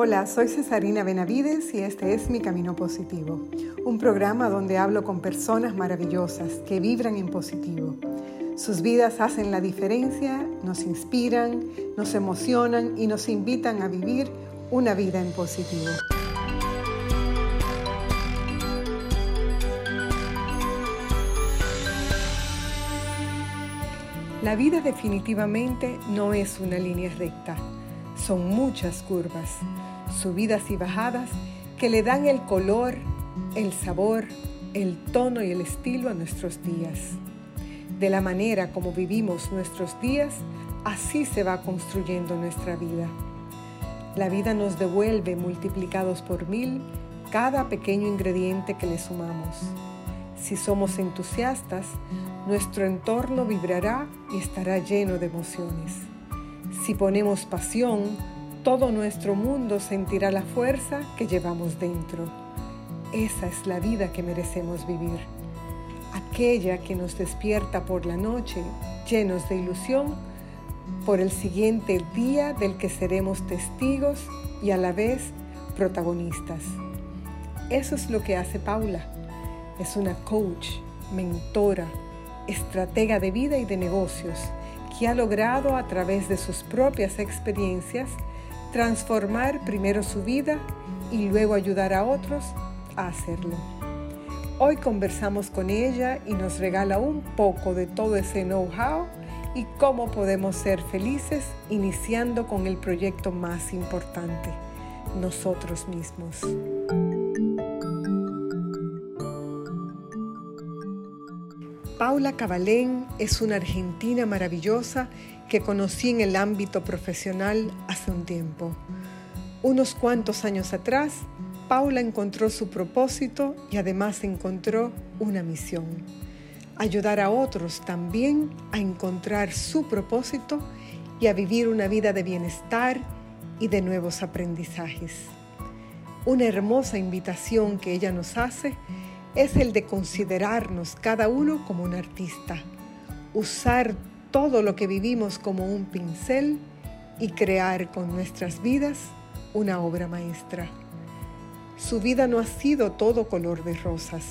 Hola, soy Cesarina Benavides y este es Mi Camino Positivo, un programa donde hablo con personas maravillosas que vibran en positivo. Sus vidas hacen la diferencia, nos inspiran, nos emocionan y nos invitan a vivir una vida en positivo. La vida definitivamente no es una línea recta, son muchas curvas, subidas y bajadas que le dan el color, el sabor, el tono y el estilo a nuestros días. De la manera como vivimos nuestros días, así se va construyendo nuestra vida. La vida nos devuelve multiplicados por mil cada pequeño ingrediente que le sumamos. Si somos entusiastas, nuestro entorno vibrará y estará lleno de emociones. Si ponemos pasión, todo nuestro mundo sentirá la fuerza que llevamos dentro. Esa es la vida que merecemos vivir. Aquella que nos despierta por la noche llenos de ilusión por el siguiente día del que seremos testigos y a la vez protagonistas. Eso es lo que hace Paula. Es una coach, mentora, estratega de vida y de negocios que ha logrado a través de sus propias experiencias transformar primero su vida y luego ayudar a otros a hacerlo. Hoy conversamos con ella y nos regala un poco de todo ese know-how y cómo podemos ser felices iniciando con el proyecto más importante, nosotros mismos. Paula Cabalén es una argentina maravillosa que conocí en el ámbito profesional hace un tiempo. Unos cuantos años atrás, Paula encontró su propósito y además encontró una misión. Ayudar a otros también a encontrar su propósito y a vivir una vida de bienestar y de nuevos aprendizajes. Una hermosa invitación que ella nos hace es el de considerarnos cada uno como un artista, usar todo lo que vivimos como un pincel y crear con nuestras vidas una obra maestra. Su vida no ha sido todo color de rosas,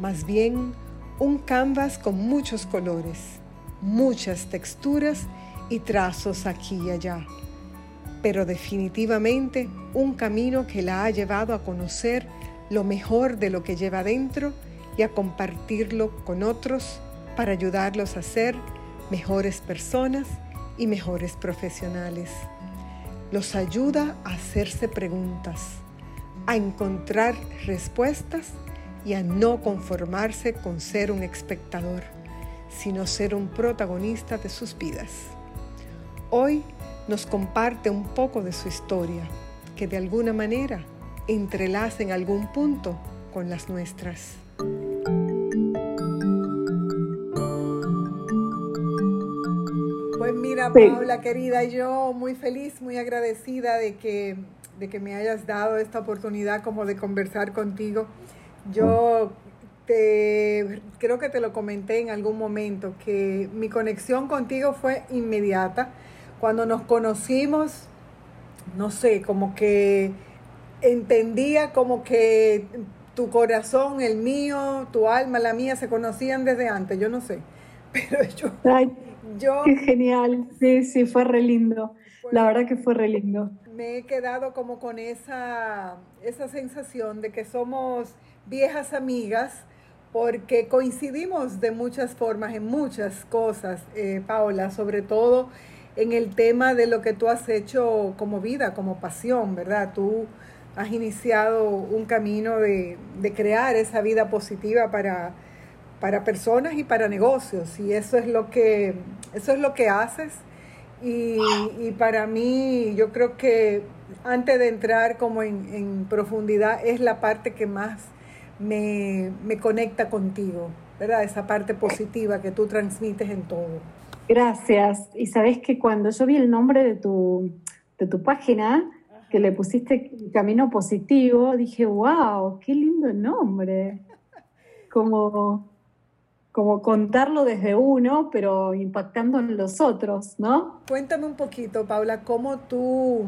más bien un canvas con muchos colores, muchas texturas y trazos aquí y allá, pero definitivamente un camino que la ha llevado a conocer lo mejor de lo que lleva dentro y a compartirlo con otros para ayudarlos a ser mejores personas y mejores profesionales. Los ayuda a hacerse preguntas, a encontrar respuestas y a no conformarse con ser un espectador, sino ser un protagonista de sus vidas. Hoy nos comparte un poco de su historia, que de alguna manera entrelaza en algún punto con las nuestras. Pues mira, Paula, querida, yo muy feliz, muy agradecida de que, de que me hayas dado esta oportunidad como de conversar contigo. Yo te, creo que te lo comenté en algún momento, que mi conexión contigo fue inmediata. Cuando nos conocimos, no sé, como que entendía como que tu corazón, el mío, tu alma, la mía, se conocían desde antes, yo no sé. Pero yo... yo qué genial, sí, sí, fue re lindo. la verdad que fue re lindo. Me he quedado como con esa, esa sensación de que somos viejas amigas porque coincidimos de muchas formas en muchas cosas, eh, Paola, sobre todo en el tema de lo que tú has hecho como vida, como pasión, ¿verdad? Tú has iniciado un camino de, crear esa vida positiva para, para, personas y para negocios. Y eso es lo que, eso es lo que haces. Y, para mí, yo creo que antes de entrar como en, profundidad, es la parte que más me, me, conecta contigo, ¿verdad? Esa parte positiva que tú transmites en todo. Gracias. Y sabes que cuando yo vi el nombre de tu, de tu página, que le pusiste camino positivo, dije, wow, qué lindo nombre. Como, como contarlo desde uno, pero impactando en los otros, ¿no? Cuéntame un poquito, Paula, cómo tú,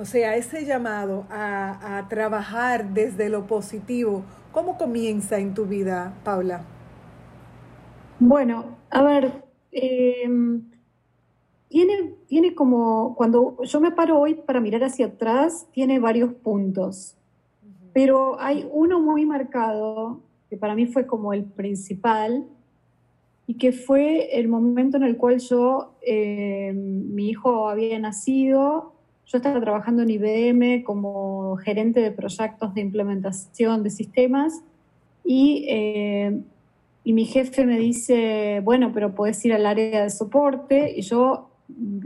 O sea, ese llamado a, trabajar desde lo positivo, ¿cómo comienza en tu vida, Paula? Bueno, a ver, em, tiene, tiene como, cuando yo me paro hoy para mirar hacia atrás, tiene varios puntos, pero hay uno muy marcado, que para mí fue como el principal, y que fue el momento en el cual yo, em, mi hijo había nacido yo estaba trabajando en IBM como gerente de proyectos de implementación de sistemas y, eh, y mi jefe me dice, bueno, pero puedes ir al área de soporte. Y yo,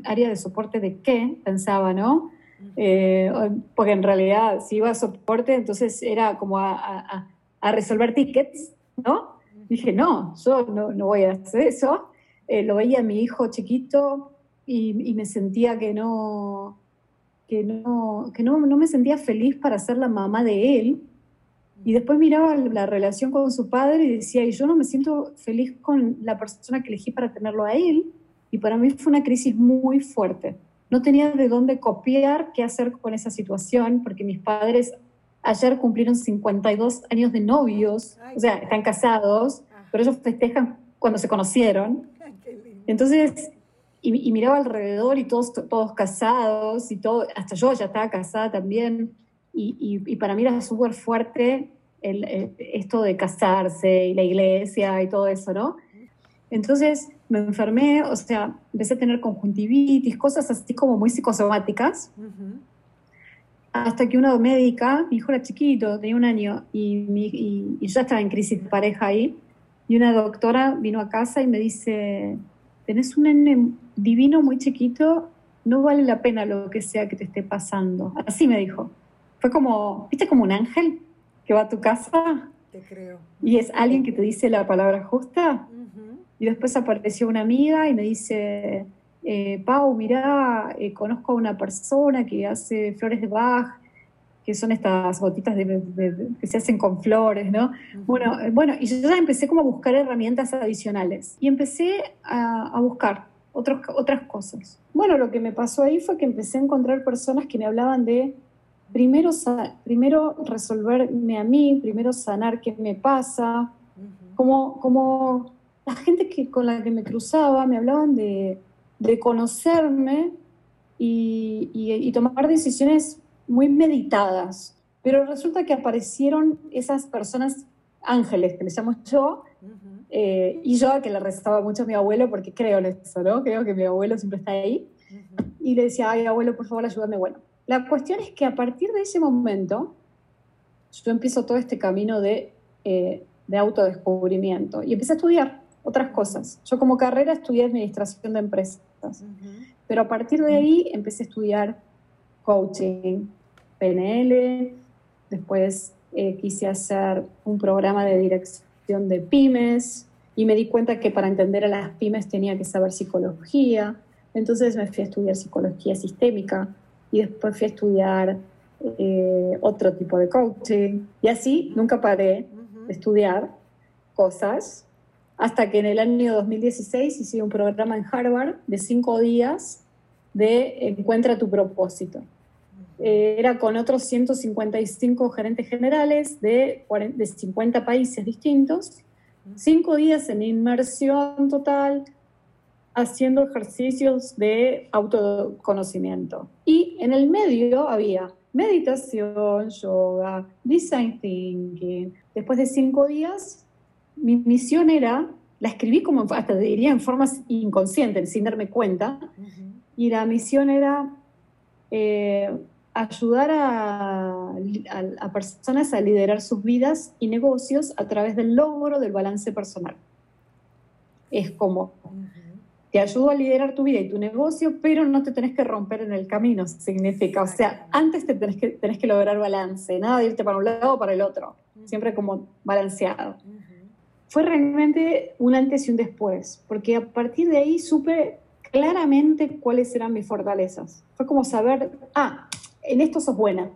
¿área de soporte de qué? Pensaba, ¿no? Eh, porque en realidad si iba a soporte, entonces era como a, resolver tickets, ¿no? Dije, no, yo no, no voy a hacer eso. Eh, lo veía mi hijo chiquito y, y me sentía que no, que no, que no, no me sentía feliz para ser la mamá de él. Y después miraba la relación con su padre y decía, y yo no me siento feliz con la persona que elegí para tenerlo a él. Y para mí fue una crisis muy fuerte. No tenía de dónde copiar qué hacer con esa situación, porque mis padres ayer cumplieron 52 años de novios, o sea, están casados, pero ellos festejan cuando se conocieron. Entonces, y, miraba alrededor y todos, todos casados y todo, hasta yo ya estaba casada también. Y, y, para mí era súper fuerte el, esto de casarse y la iglesia y todo eso, ¿no? Entonces me enfermé, o sea, empecé a tener conjuntivitis, cosas así como muy psicosomáticas. Hasta que una médica, mi hijo era chiquito, tenía un año, y, y, y, yo estaba en crisis de pareja ahí, y una doctora vino a casa y me dice, tenés un nene divino muy chiquito, no vale la pena lo que sea que te esté pasando. Así me dijo. Fue como, ¿viste como un ángel que va a tu casa? Te creo. Y es alguien que te dice la palabra justa. Y después apareció una amiga y me dice, eh, Pau, mira, eh, conozco a una persona que hace flores de Bach que son estas gotitas que se hacen con flores, ¿no? Bueno, eh, bueno, y yo ya empecé como a buscar herramientas adicionales y empecé a, buscar otros, otras cosas. Bueno, lo que me pasó ahí fue que empecé a encontrar personas que me hablaban de primero, primero resolverme a mí, primero sanar qué me pasa, como, como la gente que, con la que me cruzaba me hablaban de, de conocerme y, y tomar decisiones muy meditadas, pero resulta que aparecieron esas personas ángeles, que les llamo yo, eh, y yo que le rezaba mucho a mi abuelo, porque creo en eso, ¿no? Creo que mi abuelo siempre está ahí, y le decía, ay, abuelo, por favor, ayúdame. Bueno, la cuestión es que a partir de ese momento, yo empiezo todo este camino de, eh, de autodescubrimiento y empecé a estudiar otras cosas. Yo como carrera estudié administración de empresas, pero a partir de ahí empecé a estudiar coaching, PNL, después eh, quise hacer un programa de dirección de pymes y me di cuenta que para entender a las pymes tenía que saber psicología, entonces me fui a estudiar psicología sistémica y después fui a estudiar eh, otro tipo de coaching. Y así nunca paré de estudiar cosas hasta que en el año 2016 hice un programa en Harvard de cinco días de Encuentra tu propósito. Eh, era con otros 155 gerentes generales de, de 50 países distintos, cinco días en inmersión total, haciendo ejercicios de autoconocimiento. Y en el medio había meditación, yoga, design thinking. Después de cinco días, mi misión era, la escribí como hasta diría en forma inconsciente, sin darme cuenta, y la misión era eh, ayudar a, personas a liderar sus vidas y negocios a través del logro del balance personal. Es como, te ayudo a liderar tu vida y tu negocio, pero no te tenés que romper en el camino, significa. O sea, antes te tenés que, tenés que lograr balance, nada de irte para un lado o para el otro, siempre como balanceado. Fue realmente un antes y un después, porque a partir de ahí supe claramente cuáles eran mis fortalezas. Fue como saber, ah, en esto sos buena.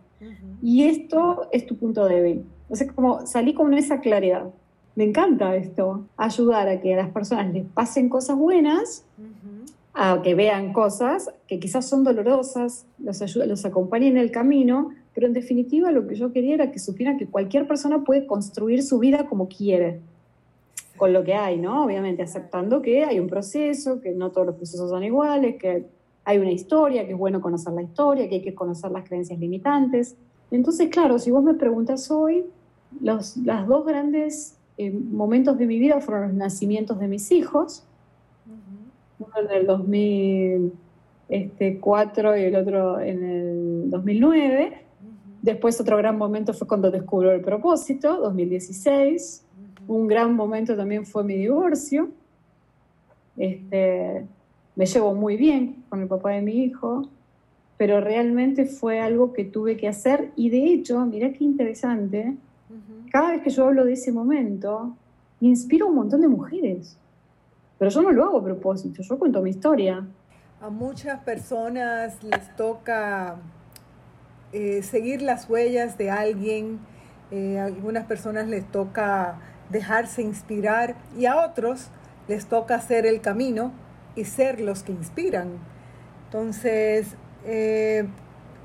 Y esto es tu punto débil. O sea, como salí con esa claridad. Me encanta esto, ayudar a que a las personas les pasen cosas buenas, a que vean cosas que quizás son dolorosas, los, los acompañen en el camino, pero en definitiva lo que yo quería era que supieran que cualquier persona puede construir su vida como quiere, con lo que hay, ¿no? Obviamente aceptando que hay un proceso, que no todos los procesos son iguales, que hay una historia, que es bueno conocer la historia, que hay que conocer las creencias limitantes. Entonces, claro, si vos me preguntas hoy, los las dos grandes eh, momentos de mi vida fueron los nacimientos de mis hijos, uno en el 2004 y el otro en el 2009. Después otro gran momento fue cuando descubrió el propósito, 2016. Un gran momento también fue mi divorcio. Este, me llevo muy bien con el papá de mi hijo, pero realmente fue algo que tuve que hacer y de hecho, mira qué interesante, cada vez que yo hablo de ese momento, inspiro a un montón de mujeres. Pero yo no lo hago a propósito, yo cuento mi historia. A muchas personas les toca eh, seguir las huellas de alguien, eh, a algunas personas les toca dejarse inspirar y a otros les toca hacer el camino y ser los que inspiran. Entonces, eh,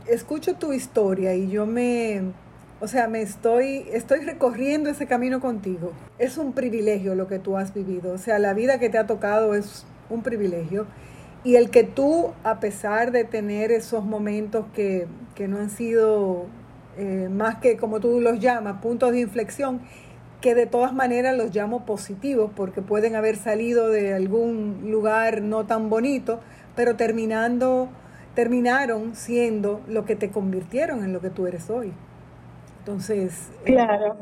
escucho tu historia y yo me, o sea, me estoy, estoy recorriendo ese camino contigo. Es un privilegio lo que tú has vivido. O sea, la vida que te ha tocado es un privilegio. Y el que tú, a pesar de tener esos momentos que, no han sido eh, más que, como tú los llamas, puntos de inflexión, que de todas maneras los llamo positivos porque pueden haber salido de algún lugar no tan bonito, pero terminando, terminaron siendo lo que te convirtieron en lo que tú eres hoy. Entonces, eh, claro,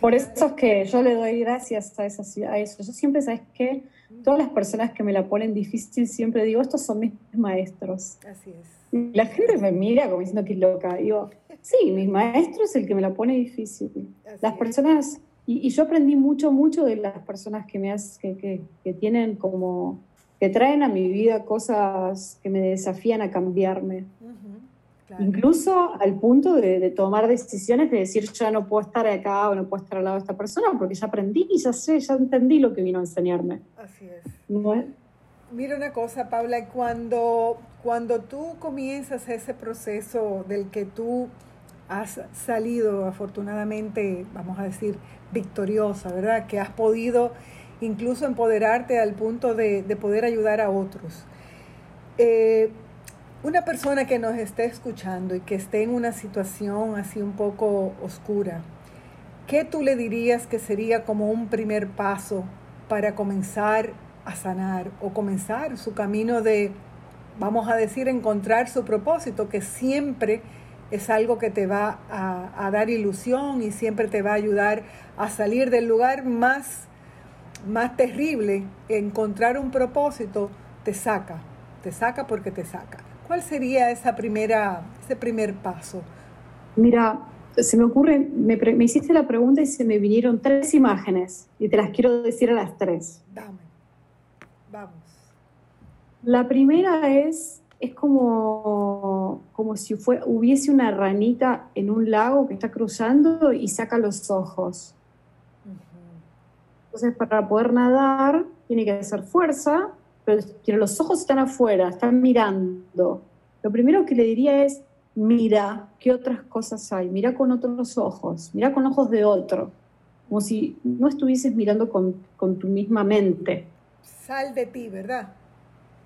por eso es que yo le doy gracias a, a eso. Yo siempre, ¿sabes que Todas las personas que me la ponen difícil, siempre digo, estos son mis maestros. Así es. La gente me mira como diciendo que es loca. Digo, sí, mi maestro es el que me la pone difícil. las personas, y, yo aprendí mucho, mucho de las personas que me que, que, tienen como, que traen a mi vida cosas que me desafían a cambiarme. Incluso al punto de, tomar decisiones de decir, ya no puedo estar acá o no puedo estar al lado de esta persona porque ya aprendí y ya sé, ya entendí lo que vino a enseñarme. Así es. Mira una cosa, Paula, cuando, cuando tú comienzas ese proceso del que tú has salido afortunadamente, vamos a decir, victoriosa, ¿verdad? Que has podido incluso empoderarte al punto de, poder ayudar a otros. Eh, una persona que nos esté escuchando y que esté en una situación así un poco oscura, ¿qué tú le dirías que sería como un primer paso para comenzar a sanar o comenzar su camino de, vamos a decir, encontrar su propósito, que siempre es algo que te va a, dar ilusión y siempre te va a ayudar a salir del lugar más, más terrible. Encontrar un propósito te saca, te saca porque te saca. ¿Cuál sería esa primera, ese primer paso? Mira, se me ocurre, me, me, hiciste la pregunta y se me vinieron tres imágenes y te las quiero decir a las tres. Dame, vamos. La primera es, es como, como si fue, hubiese una ranita en un lago que está cruzando y saca los ojos. Entonces, para poder nadar, tiene que hacer fuerza pero los ojos están afuera, están mirando. Lo primero que le diría es, mira qué otras cosas hay, mira con otros ojos, mira con ojos de otro, como si no estuvieses mirando con, tu misma mente. Sal de ti, ¿verdad?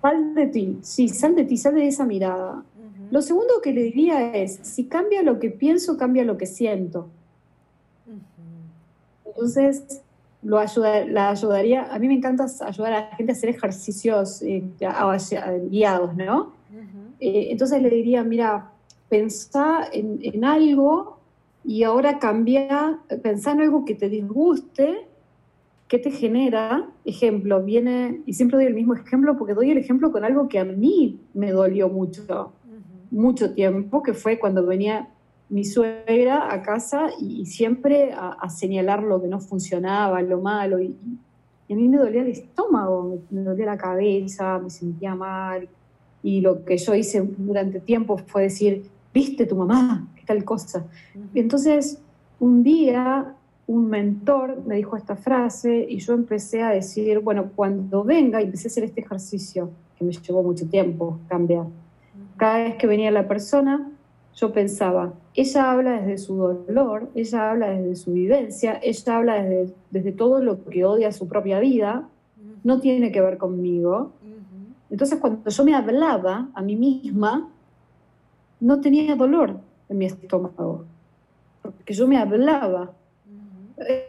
Sal de ti, sí, sal de ti, sal de esa mirada. Lo segundo que le diría es, si cambia lo que pienso, cambia lo que siento. Entonces, lo ayuda, la ayudaría, a mí me encanta ayudar a la gente a hacer ejercicios eh, guiados, ¿no? Eh, entonces le diría, mira, pensá en, algo y ahora cambia, pensá en algo que te disguste, que te genera, ejemplo, viene, y siempre doy el mismo ejemplo porque doy el ejemplo con algo que a mí me dolió mucho, mucho tiempo, que fue cuando venía mi suegra a casa y, siempre a, señalar lo que no funcionaba, lo malo. Y, a mí me dolía el estómago, me, dolía la cabeza, me sentía mal. Y lo que yo hice durante tiempo fue decir, viste tu mamá, qué tal cosa. Entonces, un día un mentor me dijo esta frase y yo empecé a decir, bueno, cuando venga, y empecé a hacer este ejercicio, que me llevó mucho tiempo cambiar. Cada vez que venía la persona, yo pensaba, ella habla desde su dolor, ella habla desde su vivencia, ella habla desde, desde todo lo que odia su propia vida, no tiene que ver conmigo. Entonces cuando yo me hablaba a mí misma, no tenía dolor en mi estómago, porque yo me hablaba.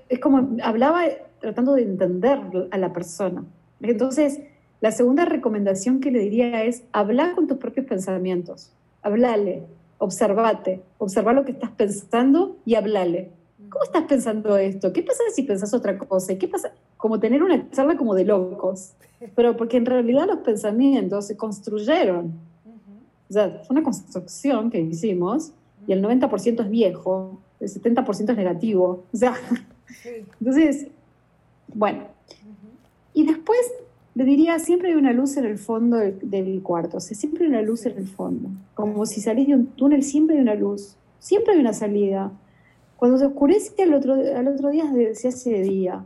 Es como hablaba tratando de entender a la persona. Entonces, la segunda recomendación que le diría es hablar con tus propios pensamientos, hablale, observate, observa lo que estás pensando y hablale. ¿Cómo estás pensando esto? ¿Qué pasa si pensás otra cosa? qué pasa? Como tener una charla como de locos. Pero porque en realidad los pensamientos se construyeron. O sea, fue una construcción que hicimos y el 90% es viejo, el 70% es negativo. O sea, entonces, bueno. Y después le diría, siempre hay una luz en el fondo del, cuarto, o sea, siempre hay una luz en el fondo. Como si salís de un túnel, siempre hay una luz, siempre hay una salida. Cuando se oscurece al otro, al otro día se hace de día.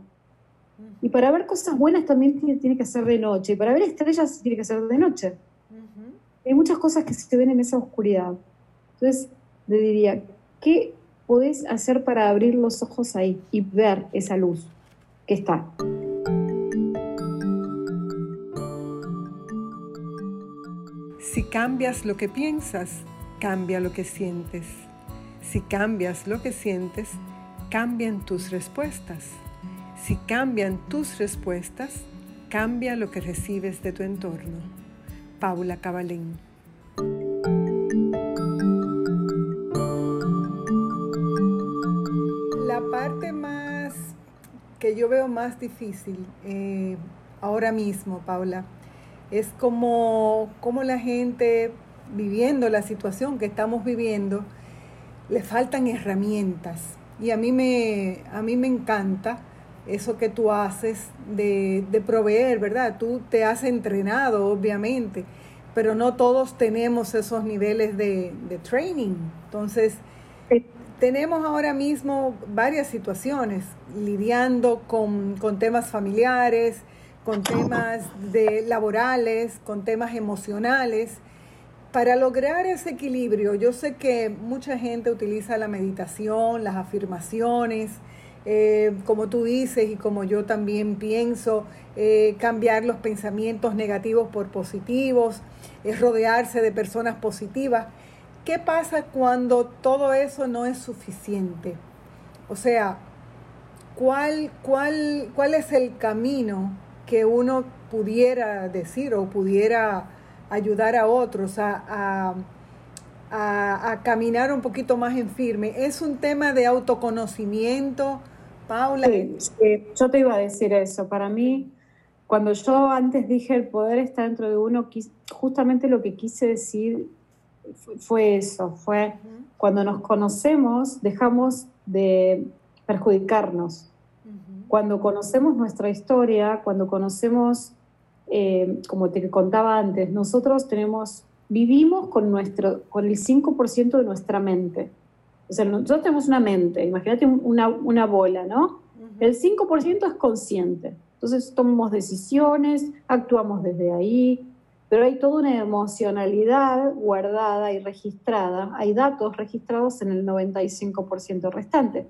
Y para ver cosas buenas también tiene, que ser de noche. Y para ver estrellas tiene que ser de noche. Hay muchas cosas que se ven en esa oscuridad. Entonces, le diría, ¿qué podés hacer para abrir los ojos ahí y ver esa luz que está? Si cambias lo que piensas, cambia lo que sientes. Si cambias lo que sientes, cambian tus respuestas. Si cambian tus respuestas, cambia lo que recibes de tu entorno. Paula Cabalén. Yo veo más difícil eh, ahora mismo, Paula, es como, como la gente viviendo la situación que estamos viviendo, le faltan herramientas. Y a mí me, a mí me encanta eso que tú haces de, proveer, ¿verdad? Tú te has entrenado, obviamente, pero no todos tenemos esos niveles de, training. Entonces, tenemos ahora mismo varias situaciones lidiando con, con temas familiares, con temas de laborales, con temas emocionales. Para lograr ese equilibrio, yo sé que mucha gente utiliza la meditación, las afirmaciones, eh, como tú dices y como yo también pienso, eh, cambiar los pensamientos negativos por positivos, es rodearse de personas positivas. ¿Qué pasa cuando todo eso no es suficiente? O sea, ¿cuál, cuál, cuál es el camino que uno pudiera decir o pudiera ayudar a otros a, caminar un poquito más en firme. Es un tema de autoconocimiento, Paula. yo te iba a decir eso. Para mí, cuando yo antes dije el poder está dentro de uno, justamente lo que quise decir fue eso, fue cuando nos conocemos dejamos de perjudicarnos cuando conocemos nuestra historia, cuando conocemos, eh, como te contaba antes, nosotros tenemos, vivimos con, nuestro, con el 5% de nuestra mente. O sea, nosotros tenemos una mente, imagínate una, una bola, ¿no? El 5% es consciente. Entonces tomamos decisiones, actuamos desde ahí, pero hay toda una emocionalidad guardada y registrada. Hay datos registrados en el 95% restante.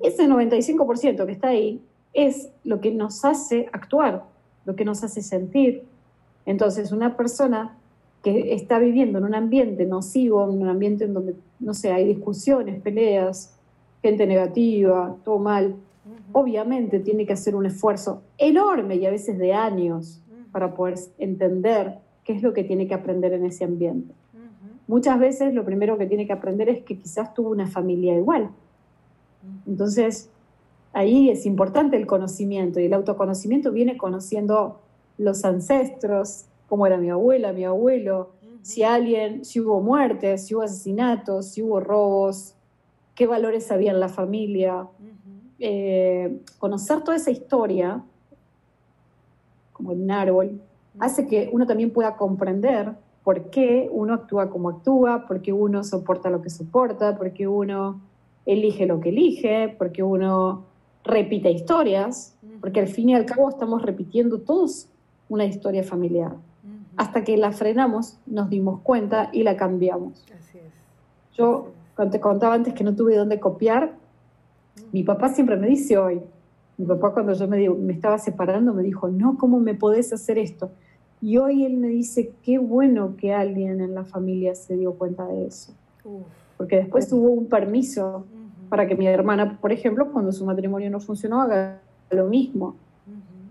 Ese 95% que está ahí es lo que nos hace actuar, lo que nos hace sentir. Entonces, una persona que está viviendo en un ambiente nocivo, en un ambiente en donde, no sé, hay discusiones, peleas, gente negativa, todo mal, obviamente tiene que hacer un esfuerzo enorme y a veces de años para poder entender qué es lo que tiene que aprender en ese ambiente. Muchas veces lo primero que tiene que aprender es que quizás tuvo una familia igual, entonces, ahí es importante el conocimiento y el autoconocimiento viene conociendo los ancestros, cómo era mi abuela, mi abuelo, si alguien, si hubo muertes, si hubo asesinatos, si hubo robos, qué valores había en la familia. Eh, conocer toda esa historia, como en un árbol, hace que uno también pueda comprender por qué uno actúa como actúa, por qué uno soporta lo que soporta, por qué uno elige lo que elige, porque uno repite historias, porque al fin y al cabo estamos repitiendo todos una historia familiar. Hasta que la frenamos, nos dimos cuenta y la cambiamos. Yo, cuando te contaba antes que no tuve dónde copiar, mi papá siempre me dice hoy, mi papá cuando yo me, me estaba separando me dijo, no, ¿cómo me podés hacer esto? Y hoy él me dice, qué bueno que alguien en la familia se dio cuenta de eso. Porque después hubo un permiso para que mi hermana, por ejemplo, cuando su matrimonio no funcionó, haga lo mismo.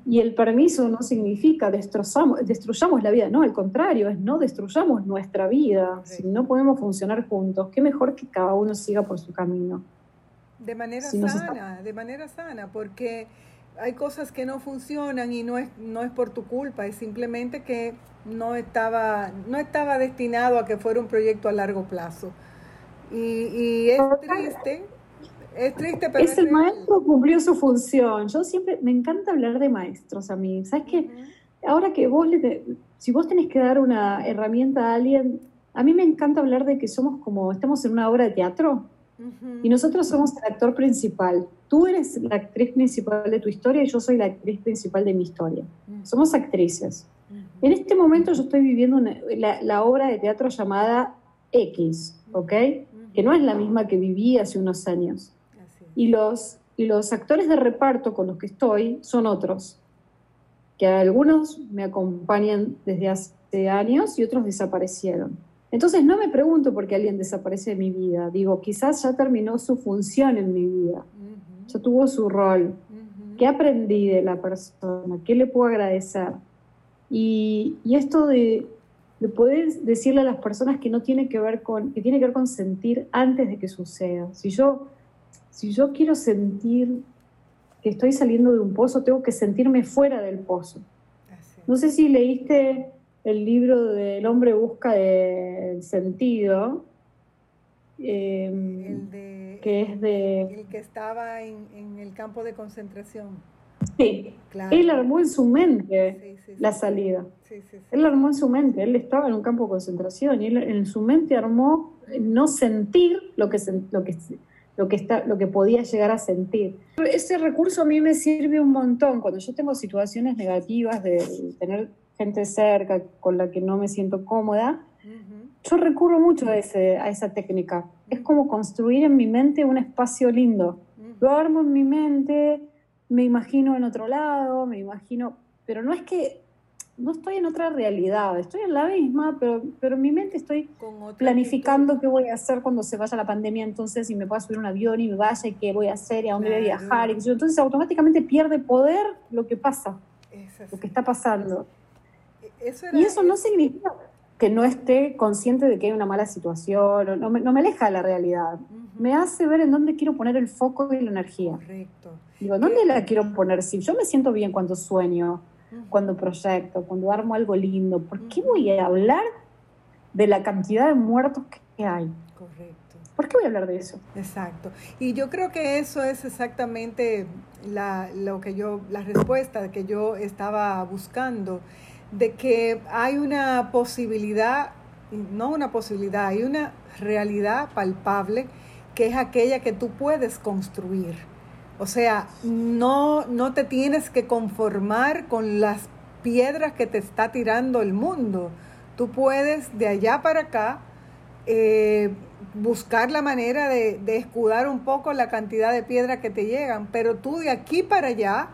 Y el permiso no significa destrozamos, destruyamos la vida, no, al contrario, es no destruyamos nuestra vida. Si no podemos funcionar juntos, qué mejor que cada uno siga por su camino. De manera sana, de manera sana, porque hay cosas que no funcionan y no es, no es por tu culpa, es simplemente que no estaba, no estaba destinado a que fuera un proyecto a largo plazo. Y, y es triste, es triste, pero... Es, el maestro cumplió su función. Yo siempre, me encanta hablar de maestros a mí. ¿Sabes qué? Ahora que vos, le si vos tenés que dar una herramienta a alguien, a mí me encanta hablar de que somos como, estamos en una obra de teatro y nosotros somos el actor principal. Tú eres la actriz principal de tu historia y yo soy la actriz principal de mi historia. Somos actrices. En este momento yo estoy viviendo la, obra de teatro llamada X, ¿ok? Que no es la misma que viví hace unos años. Y los, y los actores de reparto con los que estoy son otros, que algunos me acompañan desde hace años y otros desaparecieron. Entonces no me pregunto por qué alguien desaparece de mi vida. Digo, quizás ya terminó su función en mi vida, ya tuvo su rol. ¿Qué aprendí de la persona? ¿Qué le puedo agradecer? Y, esto de, de, poder decirle a las personas que no tiene que ver con, que tiene que ver con sentir antes de que suceda. Si yo, si yo quiero sentir que estoy saliendo de un pozo, tengo que sentirme fuera del pozo. No sé si leíste el libro del hombre busca el sentido, em, que es de... El que estaba en, el campo de concentración. Sí, él armó en su mente la salida. él armó en su mente, él estaba en un campo de concentración y él en su mente armó no sentir lo que, lo que, lo que, está, lo que podía llegar a sentir. Ese recurso a mí me sirve un montón cuando yo tengo situaciones negativas de tener gente cerca con la que no me siento cómoda, yo recurro mucho a, ese, a esa técnica. Es como construir en mi mente un espacio lindo. Lo armo en mi mente, me imagino en otro lado, me imagino, pero no es que no estoy en otra realidad, estoy en la misma, pero, pero en mi mente estoy planificando qué voy a hacer cuando se vaya la pandemia entonces y me pueda subir un avión y me vaya y qué voy a hacer y a dónde voy a viajar. Y entonces automáticamente pierde poder lo que pasa, lo que está pasando y eso no significa que no esté consciente de que hay una mala situación, no me, no me aleja de la realidad. Me hace ver en dónde quiero poner el foco y la energía. Correcto. Digo, ¿dónde la quiero poner? Si yo me siento bien cuando sueño, cuando proyecto, cuando armo algo lindo, ¿por qué voy a hablar de la cantidad de muertos que hay? Correcto. ¿Por qué voy a hablar de eso? Exacto. Y yo creo que eso es exactamente la, lo que yo, la respuesta que yo estaba buscando de que hay una posibilidad, no una posibilidad, hay una realidad palpable que es aquella que tú puedes construir. O sea, no, no te tienes que conformar con las piedras que te está tirando el mundo. Tú puedes de allá para acá eh, buscar la manera de, de, escudar un poco la cantidad de piedras que te llegan, pero tú de aquí para allá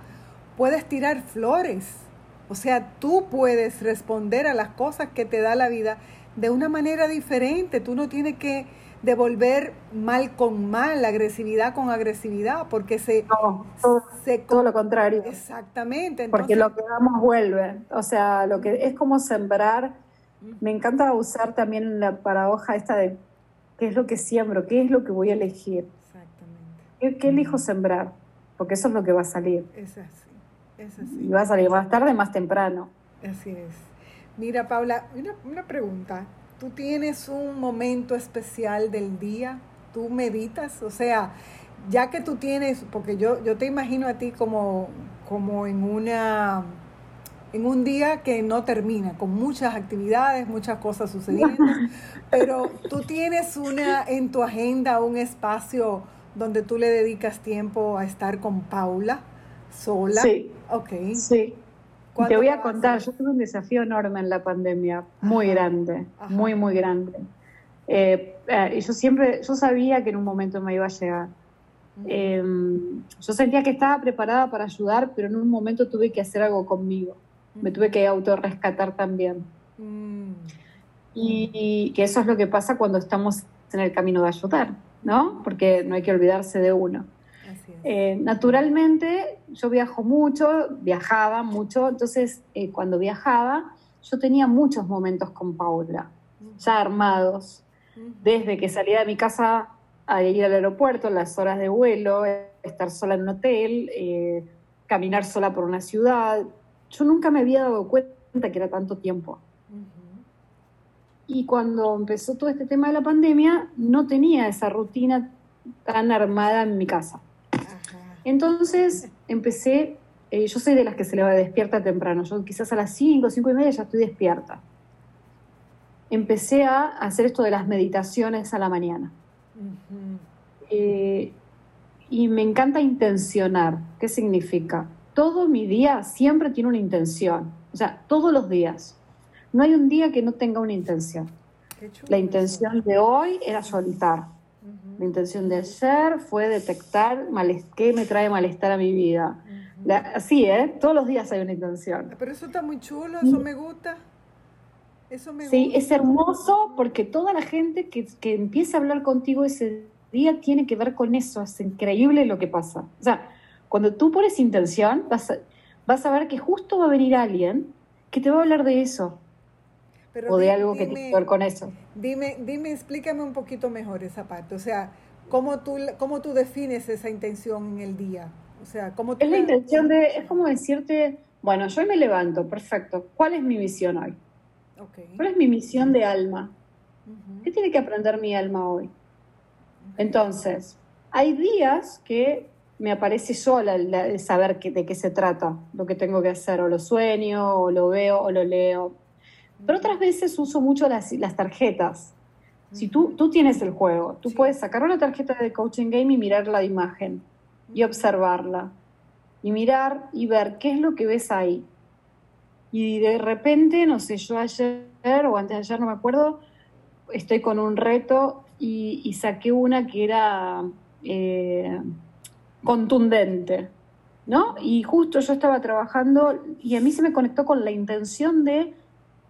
puedes tirar flores o sea, tú puedes responder a las cosas que te da la vida de una manera diferente. Tú no tienes que devolver mal con mal, agresividad con agresividad, porque se... No, todo, lo contrario. Exactamente. porque lo que damos vuelve. O sea, lo que es como sembrar. Me encanta usar también la paradoja esta de qué es lo que siembro, qué es lo que voy a elegir. Exactamente. ¿Qué, elijo sembrar? Porque eso es lo que va a salir. Es así. Y va a salir más tarde, más temprano. Así es. Mira, Paula, una, una pregunta. ¿Tú tienes un momento especial del día? ¿Tú meditas? O sea, ya que tú tienes, porque yo, yo te imagino a ti como, como en una en un día que no termina, con muchas actividades, muchas cosas sucediendo, pero tú tienes una en tu agenda un espacio donde tú le dedicas tiempo a estar con Paula sola. Sí. Ok. Sí. Te voy a contar, yo tuve un desafío enorme en la pandemia, muy grande, muy, muy grande. Eh, eh, y yo siempre, yo sabía que en un momento me iba a llegar. Em, yo sentía que estaba preparada para ayudar, pero en un momento tuve que hacer algo conmigo. Me tuve que autorrescatar también. Mm. Y, que eso es lo que pasa cuando estamos en el camino de ayudar, ¿no? Porque no hay que olvidarse de uno. Eh, naturalmente, yo viajo mucho, viajaba mucho, entonces eh, cuando viajaba, yo tenía muchos momentos con Paula, ya armados, desde que salía de mi casa a ir al aeropuerto, las horas de vuelo, estar sola en un hotel, eh, caminar sola por una ciudad. Yo nunca me había dado cuenta que era tanto tiempo. Y cuando empezó todo este tema de la pandemia, no tenía esa rutina tan armada en mi casa. Entonces empecé, eh, yo soy de las que se le va despierta temprano, yo quizás a las 5, 5 y media ya estoy despierta. Empecé a hacer esto de las meditaciones a la mañana. Eh, y me encanta intencionar. ¿Qué significa? Todo mi día siempre tiene una intención. O sea, todos los días. No hay un día que no tenga una intención. La intención de hoy era soltar. La intención de ayer fue detectar qué me trae malestar a mi vida. así, ¿eh? Todos los días hay una intención. Pero eso está muy chulo, eso me gusta. Eso me sí, es hermoso porque toda la gente que, que empieza a hablar contigo ese día tiene que ver con eso. Es increíble lo que pasa. O sea, cuando tú pones intención, vas a, vas a ver que justo va a venir alguien que te va a hablar de eso. O de algo que tiene que ver con eso. Dime, dime, explícame un poquito mejor esa parte. O sea, ¿cómo tú, cómo tú defines esa intención en el día? O sea, ¿cómo Es la intención de, es como decirte, bueno, yo hoy me levanto, perfecto. ¿Cuál es mi misión hoy? ¿Cuál es mi misión de alma? ¿Qué tiene que aprender mi alma hoy? Entonces, hay días que me aparece sola el, saber de qué se trata, lo que tengo que hacer, o lo sueño, o lo veo, o lo leo. Pero otras veces uso mucho las, tarjetas. Si tú, tú tienes el juego, tú puedes sacar una tarjeta de coaching game y mirar la imagen y observarla. Y mirar y ver qué es lo que ves ahí. Y de repente, no sé, yo ayer o antes de ayer, no me acuerdo, estoy con un reto y, saqué una que era eh, contundente, ¿no? Y justo yo estaba trabajando y a mí se me conectó con la intención de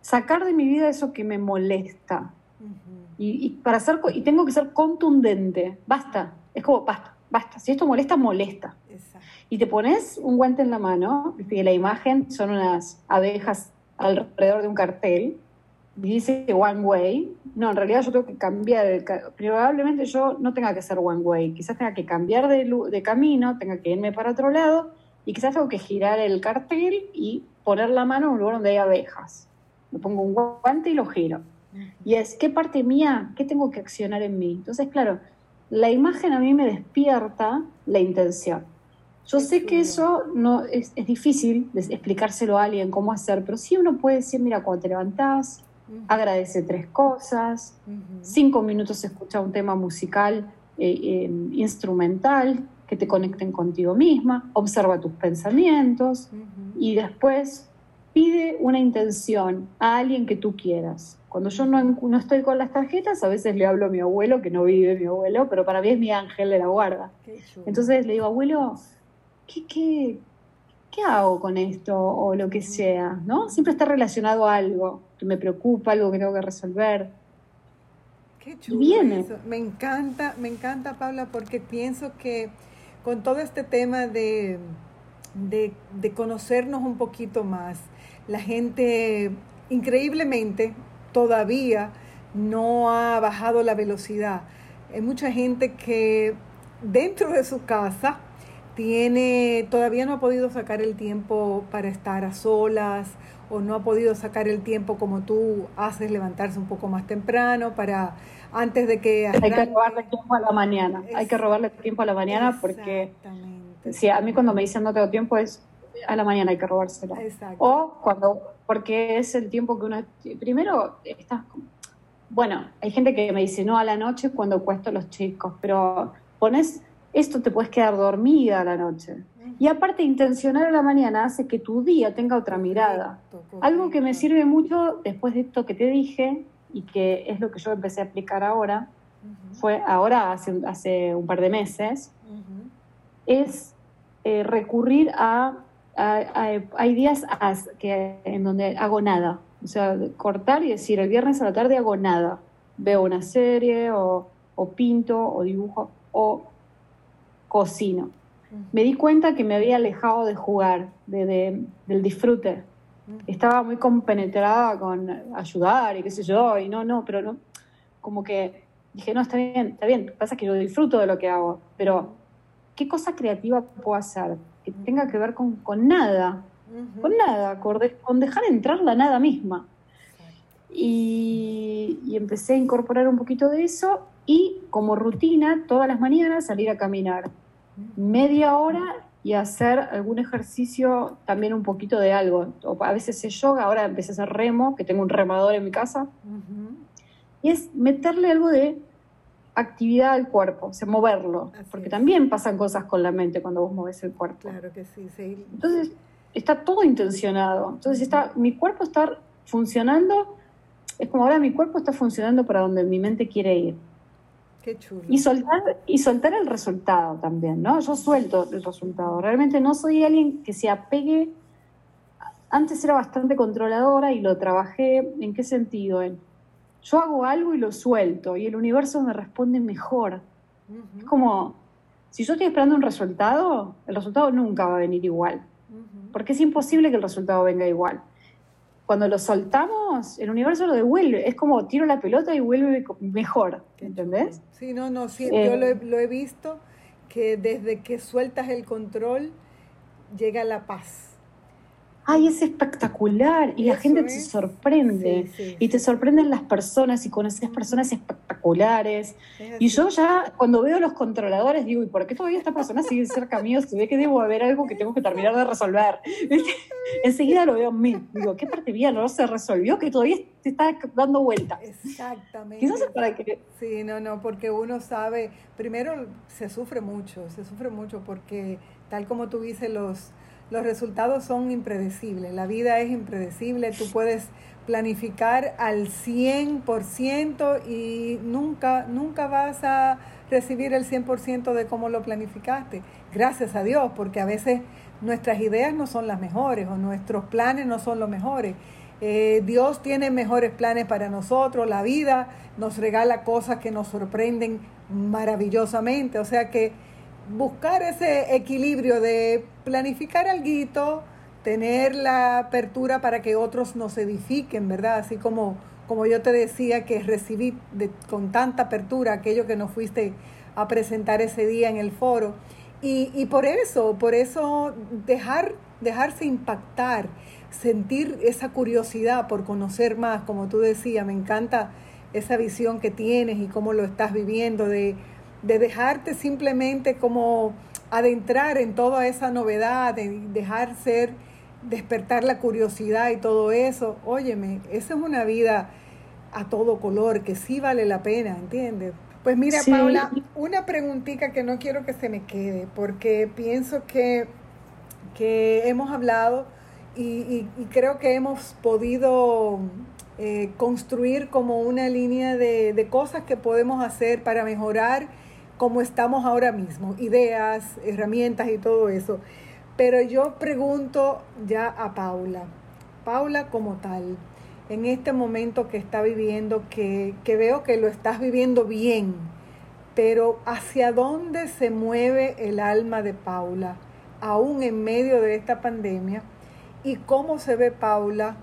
sacar de mi vida eso que me molesta. y, para hacer, y tengo que ser contundente, basta, es como basta, basta, si esto molesta, molesta. Y te pones un guante en la mano, y la imagen son unas abejas alrededor de un cartel, dice one way. No, en realidad yo tengo que cambiar, el, probablemente yo no tenga que ser one way, quizás tenga que cambiar de, de camino, tenga que irme para otro lado y quizás tengo que girar el cartel y poner la mano en un lugar donde hay abejas. Me pongo un guante y lo giro. Y es, ¿qué parte mía? ¿Qué tengo que accionar en mí? Entonces, claro, la imagen a mí me despierta la intención. Yo sé que eso no es, es difícil explicárselo a alguien cómo hacer, pero sí uno puede decir, mira, cuando te levantás, agradece tres cosas, cinco minutos escucha un tema musical eh, eh, instrumental que te conecten contigo misma, observa tus pensamientos y después pide una intención a alguien que tú quieras. Cuando yo no, no, estoy con las tarjetas, a veces le hablo a mi abuelo, que no vive mi abuelo, pero para mí es mi ángel de la guarda. Entonces le digo, abuelo, ¿qué, qué, ¿qué hago con esto? O lo que sea, ¿no? Siempre está relacionado a algo que me preocupa, algo que tengo que resolver. Qué chulo. viene. Me encanta, me encanta, Paula, porque pienso que con todo este tema de, de, de conocernos un poquito más, la gente increíblemente todavía no ha bajado la velocidad. Hay mucha gente que dentro de su casa tiene, todavía no ha podido sacar el tiempo para estar a solas o no ha podido sacar el tiempo como tú haces, levantarse un poco más temprano para antes de que... Hay que robarle tiempo a la mañana, hay que robarle tiempo a la mañana porque si a mí cuando me dicen no tengo tiempo es a la mañana hay que robárselo. O cuando, porque es el tiempo que uno, primero estás, bueno, hay gente que me dice no a la noche cuando cuesto los chicos, pero pones esto te puedes quedar dormida a la noche. Y aparte, intencionar a la mañana hace que tu día tenga otra mirada. Algo que me sirve mucho después de esto que te dije y que es lo que yo empecé a aplicar ahora, fue ahora hace, hace un par de meses, es eh, recurrir a, Hay días que, en donde hago nada. O sea, cortar y decir, el viernes a la tarde hago nada. Veo una serie o, o pinto o dibujo o cocino me di cuenta que me había alejado de jugar, de, del disfrute. Estaba muy compenetrada con ayudar y qué sé yo, y no, no, pero no, como que dije, no, está bien, está bien, pasa que yo disfruto de lo que hago, pero ¿qué cosa creativa puedo hacer que tenga que ver con, con nada? Con nada, con, dejar entrar la nada misma. Y, y, empecé a incorporar un poquito de eso y como rutina todas las mañanas salir a caminar media hora y hacer algún ejercicio también un poquito de algo. O a veces es yoga, ahora empecé a hacer remo, que tengo un remador en mi casa. Y es meterle algo de actividad al cuerpo, o sea, moverlo. porque también pasan cosas con la mente cuando vos moves el cuerpo. Claro que sí, sí. Entonces, está todo intencionado. Entonces, está, mi cuerpo está funcionando, es como ahora mi cuerpo está funcionando para donde mi mente quiere ir. Y soltar, y soltar el resultado también, ¿no? Yo suelto el resultado. Realmente no soy alguien que se apegue. Antes era bastante controladora y lo trabajé. ¿En qué sentido? En, yo hago algo y lo suelto y el universo me responde mejor. Es como, si yo estoy esperando un resultado, el resultado nunca va a venir igual. Porque es imposible que el resultado venga igual cuando lo soltamos, el universo lo devuelve. Es como tiro la pelota y vuelve mejor, ¿entendés? Sí, no, no, sí, yo lo he, eh, lo he, visto que desde que sueltas el control llega la paz ay, es espectacular, y la gente te sorprende, y te sorprenden las personas, y conoces personas espectaculares. Y yo ya, cuando veo los controladores, digo, ¿y por qué todavía esta persona sigue cerca mío? Se ve que debo haber algo que tengo que terminar de resolver. Enseguida lo veo en mí. Digo, ¿qué parte mía no se resolvió? Que todavía te está dando vueltas. Exactamente. Quizás es para que... Sí, no, no, porque uno sabe, primero se sufre mucho, se sufre mucho porque tal como tú dices, los los resultados son impredecibles, la vida es impredecible, tú puedes planificar al 100% y nunca, nunca vas a recibir el 100% de cómo lo planificaste. Gracias a Dios, porque a veces nuestras ideas no son las mejores o nuestros planes no son los mejores. Eh, Dios tiene mejores planes para nosotros, la vida nos regala cosas que nos sorprenden maravillosamente, o sea que buscar ese equilibrio de planificar algo, tener la apertura para que otros nos edifiquen, ¿verdad? Así como, como yo te decía que recibí con tanta apertura aquello que nos fuiste a presentar ese día en el foro. Y, y por eso, por eso dejar, dejarse impactar, sentir esa curiosidad por conocer más, como tú decías, me encanta esa visión que tienes y cómo lo estás viviendo de de dejarte simplemente como adentrar en toda esa novedad, de dejar ser, despertar la curiosidad y todo eso. Óyeme, esa es una vida a todo color que sí vale la pena, ¿entiendes? Pues mira, Paula, una preguntita que no quiero que se me quede, porque pienso que, que hemos hablado y, creo que hemos podido eh, construir como una línea de, de cosas que podemos hacer para mejorar como estamos ahora mismo, ideas, herramientas y todo eso. Pero yo pregunto ya a Paula, Paula como tal, en este momento que está viviendo, que, que veo que lo estás viviendo bien, pero ¿hacia dónde se mueve el alma de Paula, aún en medio de esta pandemia? ¿Y cómo se ve Paula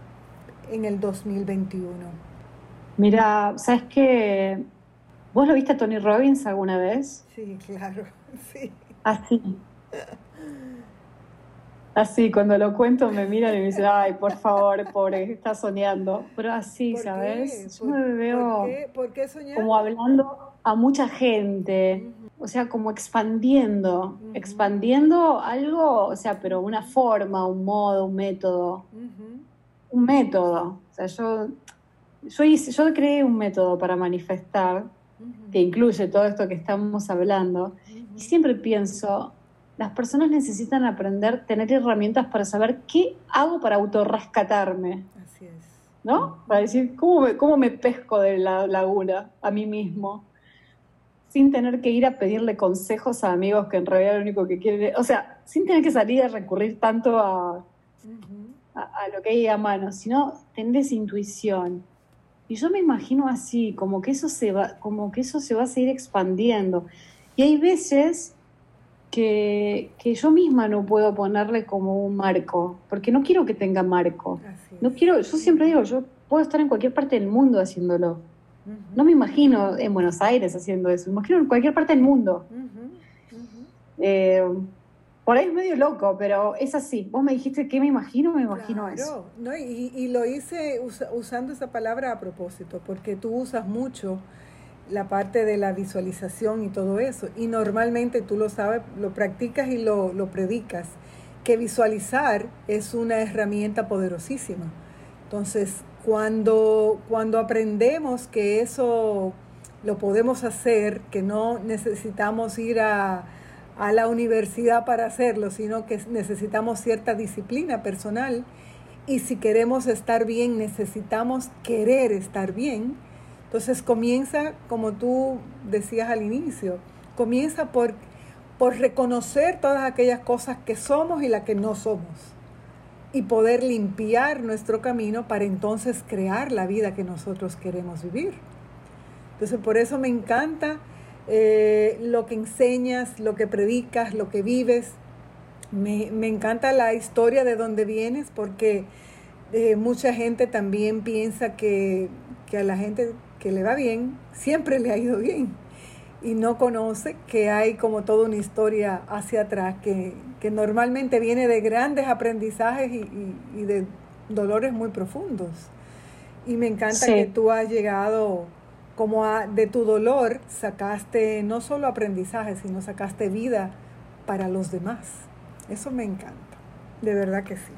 en el 2021? Mira, sabes que ¿Vos lo viste a Tony Robbins alguna vez? Sí, claro, sí. Así. Así, cuando lo cuento me miran y me dicen, ay, por favor, pobre, está soñando. Pero así, ¿sabes? Yo me veo como hablando a mucha gente, o sea, como expandiendo, expandiendo algo, o sea, pero una forma, un modo, un método. Un método. O sea, yo, yo, hice, yo creé un método para manifestar que incluye todo esto que estamos hablando. Y siempre pienso, las personas necesitan aprender, tener herramientas para saber qué hago para autorrescatarme. Así es. ¿No? Para decir, ¿cómo me, cómo me pesco de la laguna a mí mismo? Sin tener que ir a pedirle consejos a amigos que en realidad lo único que quieren. O sea, sin tener que salir a recurrir tanto a, a, lo que hay a mano, sino tener esa intuición. Y yo me imagino así, como que eso se va, como que eso se va a seguir expandiendo. Y hay veces que, yo misma no puedo ponerle como un marco, porque no quiero que tenga marco. No quiero, yo siempre digo, yo puedo estar en cualquier parte del mundo haciéndolo. No me imagino en Buenos Aires haciendo eso, me imagino en cualquier parte del mundo. Eh, por ahí es medio loco, pero es así. Vos me dijiste que me imagino, me imagino eso. No, y, y, lo hice usando esa palabra a propósito, porque tú usas mucho la parte de la visualización y todo eso. Y normalmente tú lo sabes, lo practicas y lo, lo predicas, que visualizar es una herramienta poderosísima. Entonces, cuando, cuando aprendemos que eso lo podemos hacer, que no necesitamos ir a, a la universidad para hacerlo, sino que necesitamos cierta disciplina personal. Y si queremos estar bien, necesitamos querer estar bien. Entonces comienza, como tú decías al inicio, comienza por, por reconocer todas aquellas cosas que somos y las que no somos. Y poder limpiar nuestro camino para entonces crear la vida que nosotros queremos vivir. Entonces por eso me encanta eh, lo que enseñas, lo que predicas, lo que vives. Me, encanta la historia de dónde vienes porque eh, mucha gente también piensa que, que a la gente que le va bien, siempre le ha ido bien. Y no conoce que hay como toda una historia hacia atrás que, normalmente viene de grandes aprendizajes y, de dolores muy profundos. Y me encanta que tú has llegado como a, de tu dolor, sacaste no solo aprendizaje, sino sacaste vida para los demás. Eso me encanta, de verdad que sí.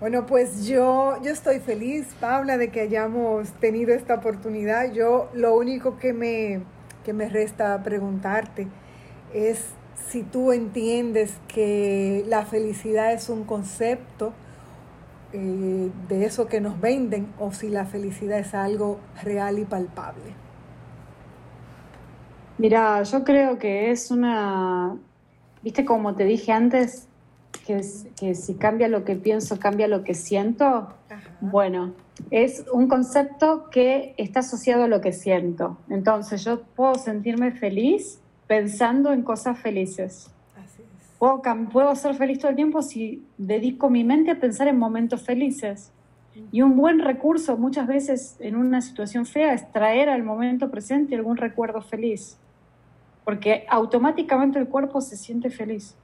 Bueno, pues yo, yo estoy feliz, Paula, de que hayamos tenido esta oportunidad. Yo lo único que me, que me resta preguntarte es si tú entiendes que la felicidad es un concepto eh, de eso que nos venden o si la felicidad es algo real y palpable. Mira, yo creo que es una, viste como te dije antes, que, que si cambia lo que pienso, cambia lo que siento. Bueno, es un concepto que está asociado a lo que siento. Entonces yo puedo sentirme feliz pensando en cosas felices. Puedo, puedo ser feliz todo el tiempo si dedico mi mente a pensar en momentos felices. Y un buen recurso muchas veces en una situación fea es traer al momento presente algún recuerdo feliz, porque automáticamente el cuerpo se siente feliz.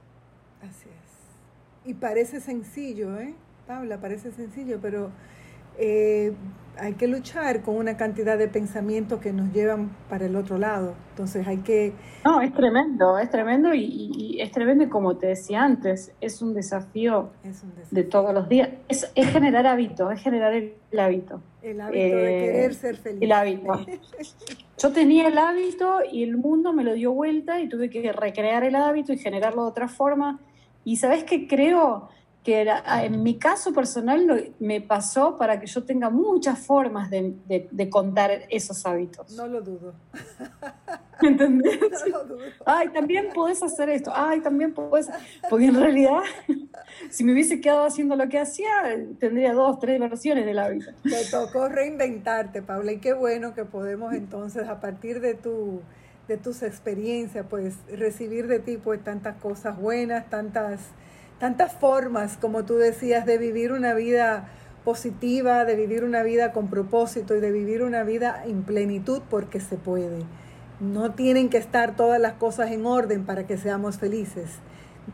Y parece sencillo, ¿eh? Paula, parece sencillo, pero eh, hay que luchar con una cantidad de pensamientos que nos llevan para el otro lado. Entonces hay que... No, es tremendo, es tremendo y, es tremendo y como te decía antes, es un desafío, de todos los días. Es, generar hábito, es generar el, hábito. El hábito de eh, querer ser feliz. El hábito. Yo tenía el hábito y el mundo me lo dio vuelta y tuve que recrear el hábito y generarlo de otra forma y sabes que creo que en mi caso personal me pasó para que yo tenga muchas formas de, contar esos hábitos. No lo dudo. ¿Entendés? No lo dudo. Ay, también podés hacer esto. Ay, también podés. Porque en realidad, si me hubiese quedado haciendo lo que hacía, tendría dos, tres versiones del hábito. Te tocó reinventarte, Paula. Y qué bueno que podemos entonces, a partir de tu de tus experiencias, pues recibir de ti pues tantas cosas buenas, tantas, tantas formas, como tú decías, de vivir una vida positiva, de vivir una vida con propósito y de vivir una vida en plenitud porque se puede. No tienen que estar todas las cosas en orden para que seamos felices.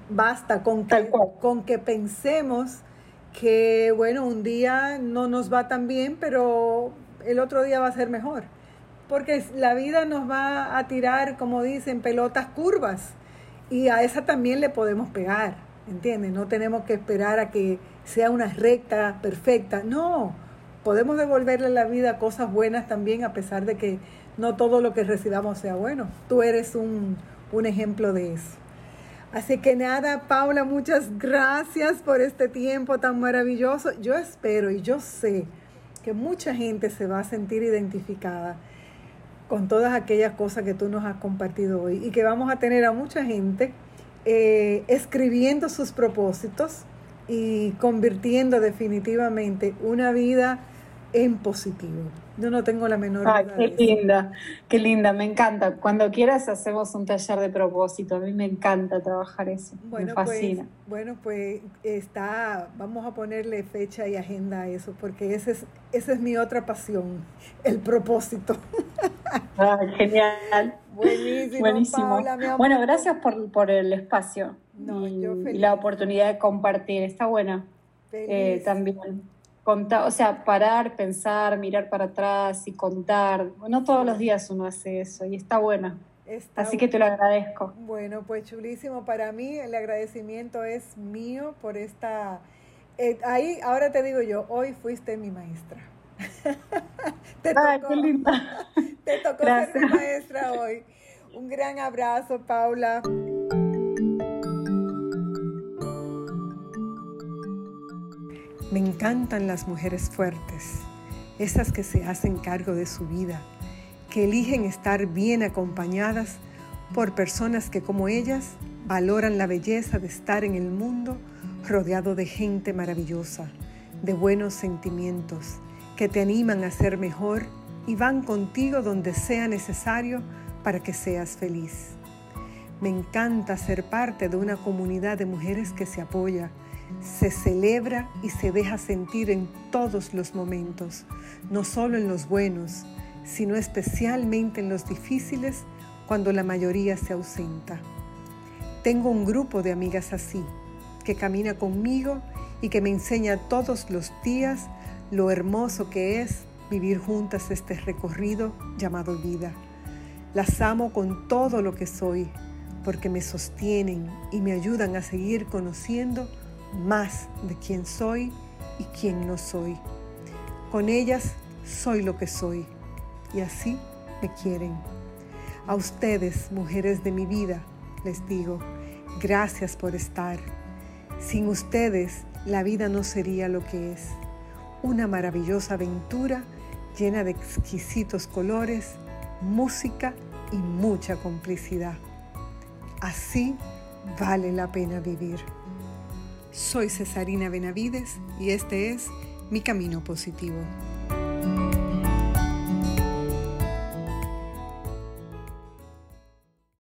Basta con que, con que pensemos que, bueno, un día no nos va tan bien, pero el otro día va a ser mejor porque la vida nos va a tirar, como dicen, pelotas curvas y a esa también le podemos pegar, ¿entiendes? No tenemos que esperar a que sea una recta perfecta, no, podemos devolverle a la vida cosas buenas también, a pesar de que no todo lo que recibamos sea bueno. Tú eres un, un ejemplo de eso. Así que nada, Paula, muchas gracias por este tiempo tan maravilloso. Yo espero y yo sé que mucha gente se va a sentir identificada con todas aquellas cosas que tú nos has compartido hoy y que vamos a tener a mucha gente eh, escribiendo sus propósitos y convirtiendo definitivamente una vida en positivo. Yo no tengo la menor Ay, Qué linda, qué linda, me encanta. Cuando quieras hacemos un taller de propósito. A mí me encanta trabajar eso. me pues, fascina. bueno, pues está, vamos a ponerle fecha y agenda a eso, porque ese es, esa es mi otra pasión, el propósito. genial. Buenísimo. Buenísimo. bueno, gracias por, por el espacio y, la oportunidad de compartir. Está buena. Eh, también contar, o sea, parar, pensar, mirar para atrás y contar. No todos los días uno hace eso y está buena. Así que te lo agradezco. Bueno, pues chulísimo. Para mí el agradecimiento es mío por esta... Eh, ahí, ahora te digo yo, hoy fuiste mi maestra. te tocó, qué linda. Te tocó ser mi maestra hoy. Un gran abrazo, Paula. Me encantan las mujeres fuertes, esas que se hacen cargo de su vida, que eligen estar bien acompañadas por personas que como ellas valoran la belleza de estar en el mundo rodeado de gente maravillosa, de buenos sentimientos, que te animan a ser mejor y van contigo donde sea necesario para que seas feliz. Me encanta ser parte de una comunidad de mujeres que se apoya, se celebra y se deja sentir en todos los momentos, no solo en los buenos, sino especialmente en los difíciles cuando la mayoría se ausenta. Tengo un grupo de amigas así, que camina conmigo y que me enseña todos los días lo hermoso que es vivir juntas este recorrido llamado vida. Las amo con todo lo que soy, porque me sostienen y me ayudan a seguir conociendo más de quién soy y quién no soy. Con ellas soy lo que soy y así me quieren. A ustedes, mujeres de mi vida, les digo, gracias por estar. Sin ustedes, la vida no sería lo que es. Una maravillosa aventura llena de exquisitos colores, música y mucha complicidad. Así vale la pena vivir. Soy Cesarina Benavides y este es Mi Camino Positivo.